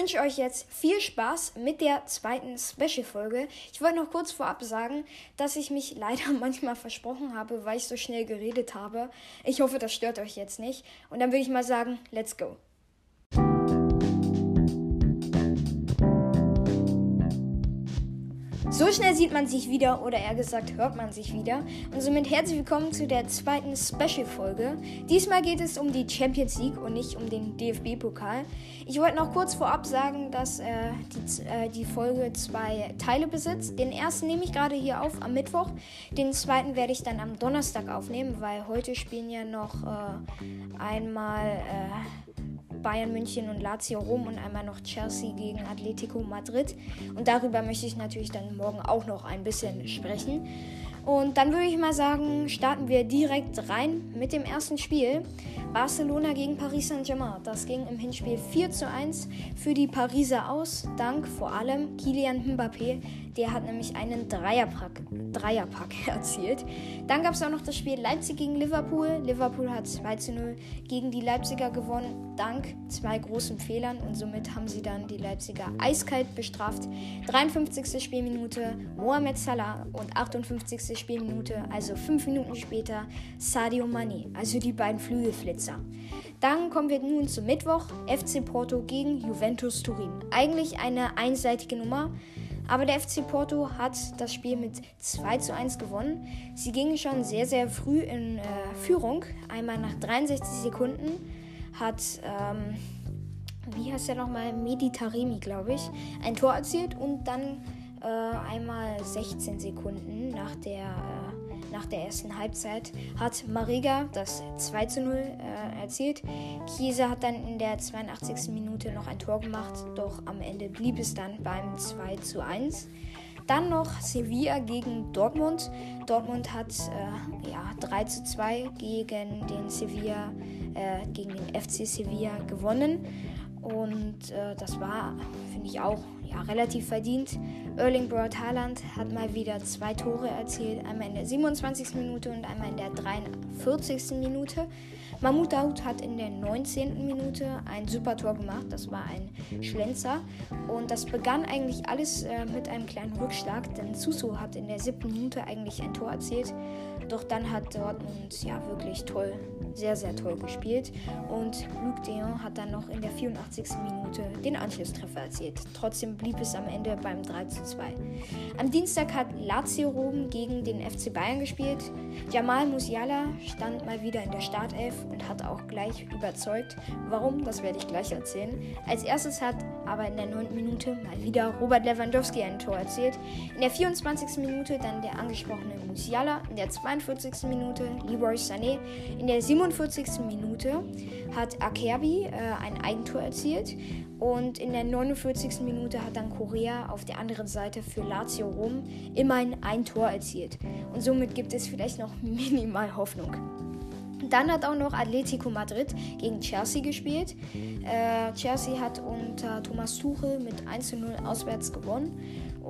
wünsche euch jetzt viel Spaß mit der zweiten Special-Folge. Ich wollte noch kurz vorab sagen, dass ich mich leider manchmal versprochen habe, weil ich so schnell geredet habe. Ich hoffe, das stört euch jetzt nicht. Und dann würde ich mal sagen, let's go. So schnell sieht man sich wieder, oder eher gesagt hört man sich wieder. Und somit herzlich willkommen zu der zweiten Special-Folge. Diesmal geht es um die Champions League und nicht um den DFB-Pokal. Ich wollte noch kurz vorab sagen, dass äh, die, äh, die, Folge zwei Teile besitzt. Den ersten nehme ich gerade hier auf am Mittwoch. Den zweiten werde ich dann am Donnerstag aufnehmen, weil heute spielen ja noch äh, einmal äh, Bayern München und Lazio Rom und einmal noch Chelsea gegen Atletico Madrid. Und darüber möchte ich natürlich dann morgen auch noch ein bisschen sprechen. Und dann würde ich mal sagen, starten wir direkt rein mit dem ersten Spiel. Barcelona gegen Paris Saint-Germain. Das ging im Hinspiel 4 zu 1 für die Pariser aus, dank vor allem Kilian Mbappé. Der hat nämlich einen Dreierpack, Dreierpack erzielt. Dann gab es auch noch das Spiel Leipzig gegen Liverpool. Liverpool hat 2 zu 0 gegen die Leipziger gewonnen, dank zwei großen Fehlern. Und somit haben sie dann die Leipziger eiskalt bestraft. 53. Spielminute Mohamed Salah und 58. Spielminute, also 5 Minuten später, Sadio Mane, also die beiden Flügelflitzer. Dann kommen wir nun zum Mittwoch. FC Porto gegen Juventus Turin. Eigentlich eine einseitige Nummer. Aber der FC Porto hat das Spiel mit 2 zu 1 gewonnen. Sie gingen schon sehr, sehr früh in äh, Führung. Einmal nach 63 Sekunden hat, ähm, wie heißt der nochmal, Meditaremi, glaube ich, ein Tor erzielt. Und dann äh, einmal 16 Sekunden nach der äh, nach der ersten Halbzeit hat Mariga das 2 zu 0 äh, erzielt. Chiesa hat dann in der 82. Minute noch ein Tor gemacht, doch am Ende blieb es dann beim 2 zu 1. Dann noch Sevilla gegen Dortmund. Dortmund hat äh, ja, 3 zu 2 gegen den Sevilla, äh, gegen den FC Sevilla gewonnen. Und äh, das war, finde ich, auch ja, relativ verdient. Erling Braut Haaland hat mal wieder zwei Tore erzielt, einmal in der 27. Minute und einmal in der 43. Minute. Mahmoud Daoud hat in der 19. Minute ein super Tor gemacht, das war ein Schlenzer. Und das begann eigentlich alles äh, mit einem kleinen Rückschlag, denn Suso hat in der 7. Minute eigentlich ein Tor erzielt. Doch dann hat Dortmund ja wirklich toll, sehr, sehr toll gespielt. Und Luc Deon hat dann noch in der 84. Minute den Anschlusstreffer erzielt. Trotzdem blieb es am Ende beim 3 zu 2. Am Dienstag hat Lazio Rom gegen den FC Bayern gespielt. Jamal Musiala stand mal wieder in der Startelf und hat auch gleich überzeugt. Warum, das werde ich gleich erzählen. Als erstes hat aber in der 9. Minute mal wieder Robert Lewandowski ein Tor erzielt. In der 24. Minute dann der angesprochene Musiala. In der 42. Minute Leroy Sané. In der 47. Minute hat Akerbi äh, ein Eigentor erzielt. Und in der 49. Minute hat dann Korea auf der anderen Seite für Lazio Rom immerhin ein Tor erzielt. Und somit gibt es vielleicht noch minimal Hoffnung. Dann hat auch noch Atletico Madrid gegen Chelsea gespielt. Äh, Chelsea hat unter Thomas Tuchel mit 1 zu 0 auswärts gewonnen.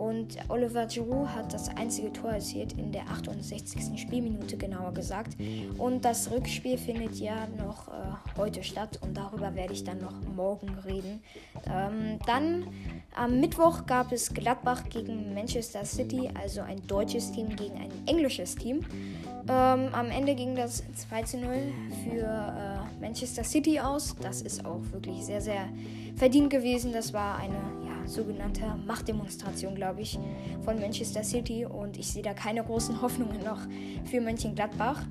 Und Oliver Giroud hat das einzige Tor erzielt in der 68. Spielminute genauer gesagt. Und das Rückspiel findet ja noch äh, heute statt und darüber werde ich dann noch morgen reden. Ähm, dann am Mittwoch gab es Gladbach gegen Manchester City, also ein deutsches Team gegen ein englisches Team. Ähm, am Ende ging das 2 zu 0 für äh, Manchester City aus. Das ist auch wirklich sehr, sehr verdient gewesen. Das war eine ja, sogenannte Machtdemonstration, glaube ich, von Manchester City. Und ich sehe da keine großen Hoffnungen noch für Mönchengladbach.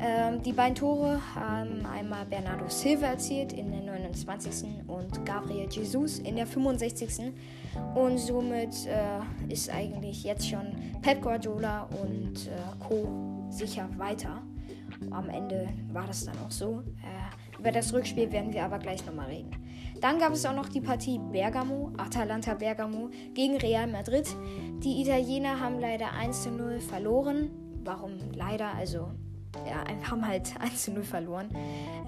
Ähm, die beiden Tore haben einmal Bernardo Silva erzielt in der 29. und Gabriel Jesus in der 65. Und somit äh, ist eigentlich jetzt schon Pep Guardiola und äh, Co sicher weiter. Am Ende war das dann auch so. Äh, über das Rückspiel werden wir aber gleich nochmal reden. Dann gab es auch noch die Partie Bergamo, Atalanta Bergamo gegen Real Madrid. Die Italiener haben leider 1 zu 0 verloren. Warum leider? Also, ja, haben halt 1 zu 0 verloren.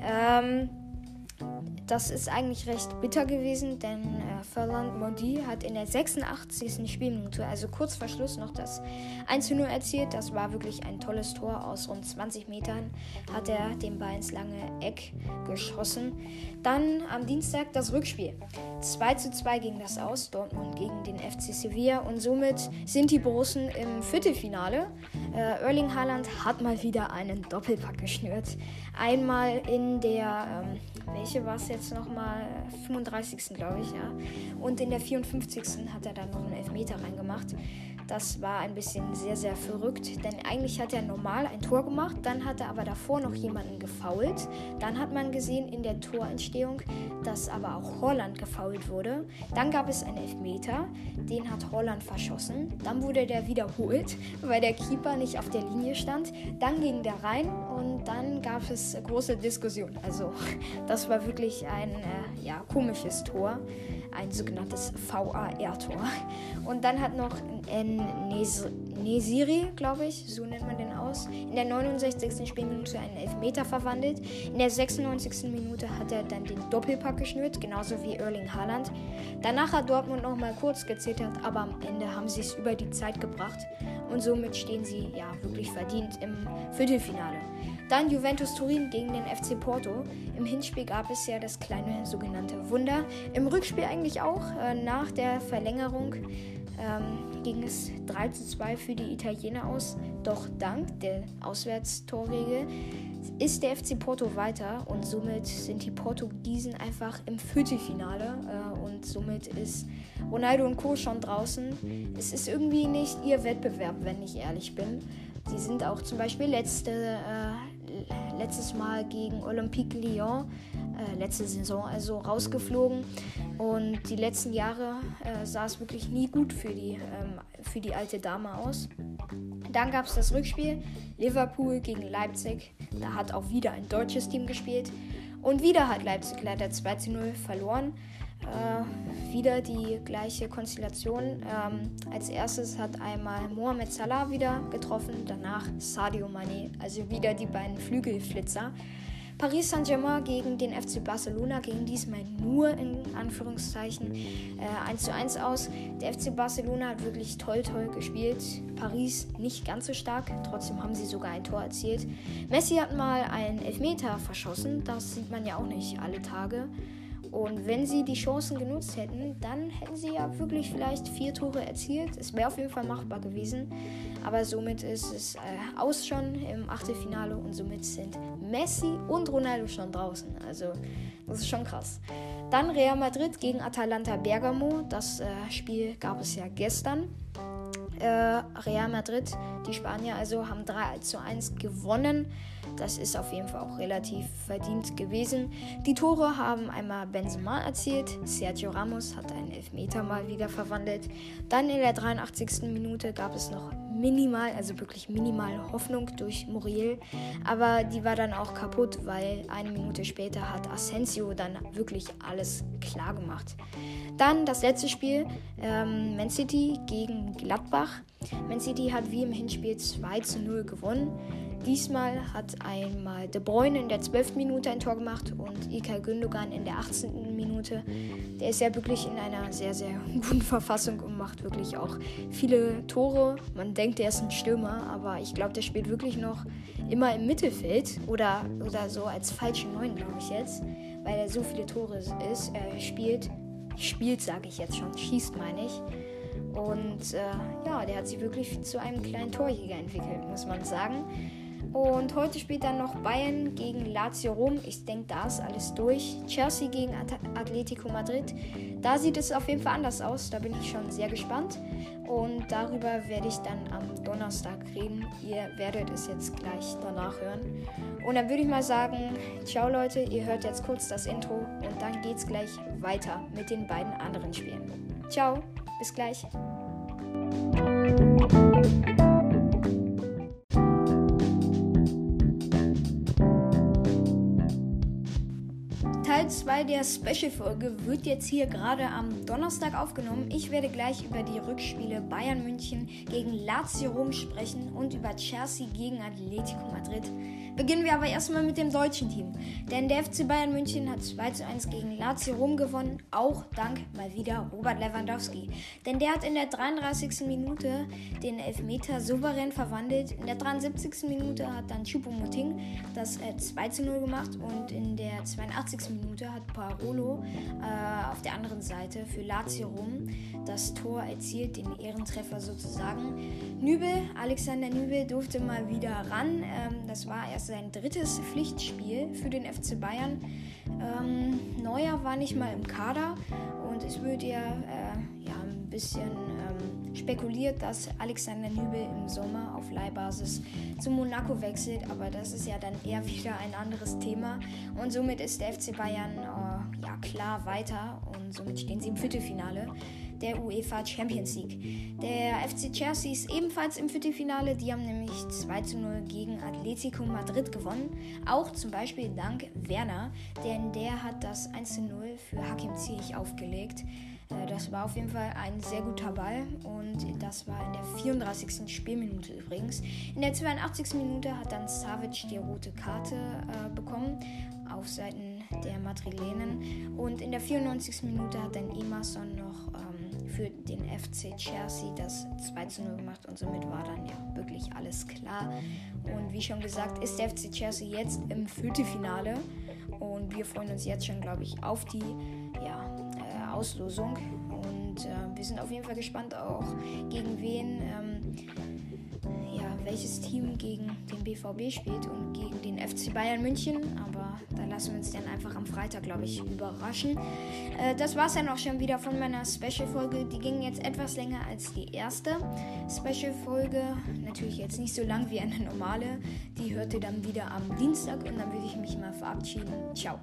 Ähm, das ist eigentlich recht bitter gewesen, denn Ferland Mondi hat in der 86. Spielminute, also kurz vor Schluss, noch das 1 0 erzielt. Das war wirklich ein tolles Tor. Aus rund 20 Metern hat er den Ball ins lange Eck geschossen. Dann am Dienstag das Rückspiel. 2 zu 2 ging das aus, Dortmund gegen den FC Sevilla. Und somit sind die Borussen im Viertelfinale. Äh, Erling Haaland hat mal wieder einen Doppelpack geschnürt. Einmal in der, ähm, welche war es jetzt nochmal? 35. glaube ich, ja. Und in der 54. hat er dann noch einen Elfmeter reingemacht. Das war ein bisschen sehr, sehr verrückt, denn eigentlich hat er normal ein Tor gemacht, dann hat er aber davor noch jemanden gefault. Dann hat man gesehen in der Torentstehung, dass aber auch Holland gefault wurde. Dann gab es einen Elfmeter, den hat Holland verschossen. Dann wurde der wiederholt, weil der Keeper nicht auf der Linie stand. Dann ging der rein und dann gab es große Diskussion. Also das war wirklich ein äh, ja, komisches Tor ein sogenanntes VAR-Tor. Und dann hat noch Nesiri, glaube ich, so nennt man den aus, in der 69. Spielminute einen Elfmeter verwandelt. In der 96. Minute hat er dann den Doppelpack geschnürt, genauso wie Erling Haaland. Danach hat Dortmund noch mal kurz gezittert, aber am Ende haben sie es über die Zeit gebracht und somit stehen sie ja wirklich verdient im Viertelfinale. Dann Juventus Turin gegen den FC Porto. Im Hinspiel gab es ja das kleine sogenannte Wunder. Im Rückspiel eigentlich auch. Äh, nach der Verlängerung ähm, ging es 3 zu 2 für die Italiener aus. Doch dank der Auswärtstorregel ist der FC Porto weiter und somit sind die Portugiesen einfach im Viertelfinale äh, und somit ist Ronaldo und Co. schon draußen. Es ist irgendwie nicht ihr Wettbewerb, wenn ich ehrlich bin. Sie sind auch zum Beispiel letzte, äh, letztes Mal gegen Olympique Lyon, äh, letzte Saison also rausgeflogen. Und die letzten Jahre äh, sah es wirklich nie gut für die, ähm, für die alte Dame aus. Dann gab es das Rückspiel Liverpool gegen Leipzig. Da hat auch wieder ein deutsches Team gespielt. Und wieder hat Leipzig leider 2 zu 0 verloren. Äh, wieder die gleiche Konstellation. Ähm, als erstes hat einmal Mohamed Salah wieder getroffen, danach Sadio Mane, also wieder die beiden Flügelflitzer. Paris Saint-Germain gegen den FC Barcelona ging diesmal nur in Anführungszeichen äh, 1 zu 1 aus. Der FC Barcelona hat wirklich toll, toll gespielt. Paris nicht ganz so stark, trotzdem haben sie sogar ein Tor erzielt. Messi hat mal einen Elfmeter verschossen, das sieht man ja auch nicht alle Tage. Und wenn sie die Chancen genutzt hätten, dann hätten sie ja wirklich vielleicht vier Tore erzielt. Es wäre auf jeden Fall machbar gewesen. Aber somit ist es äh, aus schon im Achtelfinale und somit sind Messi und Ronaldo schon draußen. Also das ist schon krass. Dann Real Madrid gegen Atalanta Bergamo. Das äh, Spiel gab es ja gestern. Äh, Real Madrid, die Spanier also, haben 3 zu 1 gewonnen. Das ist auf jeden Fall auch relativ verdient gewesen. Die Tore haben einmal Benzema erzielt, Sergio Ramos hat einen Elfmeter mal wieder verwandelt. Dann in der 83. Minute gab es noch minimal, also wirklich minimal Hoffnung durch Muriel, aber die war dann auch kaputt, weil eine Minute später hat Asensio dann wirklich alles klar gemacht. Dann das letzte Spiel, ähm, Man City gegen Gladbach. Man City hat wie im Hinspiel 2 zu 0 gewonnen. Diesmal hat einmal De Bruyne in der 12. Minute ein Tor gemacht und Ilkay Gündogan in der 18. Minute. Der ist ja wirklich in einer sehr, sehr guten Verfassung und macht wirklich auch viele Tore. Man denkt, er ist ein Stürmer, aber ich glaube, der spielt wirklich noch immer im Mittelfeld oder, oder so als falschen Neun, glaube ich jetzt, weil er so viele Tore ist. Er spielt, spielt, sage ich jetzt schon, schießt, meine ich. Und äh, ja, der hat sich wirklich zu einem kleinen Torjäger entwickelt, muss man sagen. Und heute spielt dann noch Bayern gegen Lazio Rom. Ich denke, da ist alles durch. Chelsea gegen At Atletico Madrid. Da sieht es auf jeden Fall anders aus. Da bin ich schon sehr gespannt. Und darüber werde ich dann am Donnerstag reden. Ihr werdet es jetzt gleich danach hören. Und dann würde ich mal sagen, ciao Leute, ihr hört jetzt kurz das Intro und dann geht es gleich weiter mit den beiden anderen Spielen. Ciao, bis gleich. 2 der Special-Folge wird jetzt hier gerade am Donnerstag aufgenommen. Ich werde gleich über die Rückspiele Bayern München gegen Lazio Rom sprechen und über Chelsea gegen Atletico Madrid. Beginnen wir aber erstmal mit dem deutschen Team. Denn der FC Bayern München hat 2 zu 1 gegen Lazio Rom gewonnen, auch dank mal wieder Robert Lewandowski. Denn der hat in der 33. Minute den Elfmeter souverän verwandelt. In der 73. Minute hat dann Choupo-Moting das äh, 2 zu 0 gemacht und in der 82. Minute hat Parolo äh, auf der anderen Seite für Lazio Rom das Tor erzielt, den Ehrentreffer sozusagen. Nübel, Alexander Nübel durfte mal wieder ran. Ähm, das war erst sein drittes Pflichtspiel für den FC Bayern. Ähm, Neuer war nicht mal im Kader und es wird ja, äh, ja ein bisschen spekuliert, dass Alexander Nübel im Sommer auf Leihbasis zu Monaco wechselt, aber das ist ja dann eher wieder ein anderes Thema und somit ist der FC Bayern äh, ja klar weiter und somit stehen sie im Viertelfinale der UEFA Champions League. Der FC Chelsea ist ebenfalls im Viertelfinale. Die haben nämlich 2 zu 0 gegen Atletico Madrid gewonnen. Auch zum Beispiel dank Werner, denn der hat das 1 zu 0 für Hakim Ziyech aufgelegt. Äh, das war auf jeden Fall ein sehr guter Ball und das war in der 34. Spielminute übrigens. In der 82. Minute hat dann Savic die rote Karte äh, bekommen auf Seiten der Madrilenen und in der 94. Minute hat dann Emerson noch ähm, für den FC Chelsea das 2 zu 0 gemacht und somit war dann ja wirklich alles klar. Und wie schon gesagt, ist der FC Chelsea jetzt im Viertelfinale und wir freuen uns jetzt schon, glaube ich, auf die Auslosung. Und äh, wir sind auf jeden Fall gespannt auch, gegen wen. Ähm, welches Team gegen den BVB spielt und gegen den FC Bayern München. Aber da lassen wir uns dann einfach am Freitag, glaube ich, überraschen. Äh, das war es dann auch schon wieder von meiner Special-Folge. Die ging jetzt etwas länger als die erste Special-Folge. Natürlich jetzt nicht so lang wie eine normale. Die hört ihr dann wieder am Dienstag und dann würde ich mich mal verabschieden. Ciao.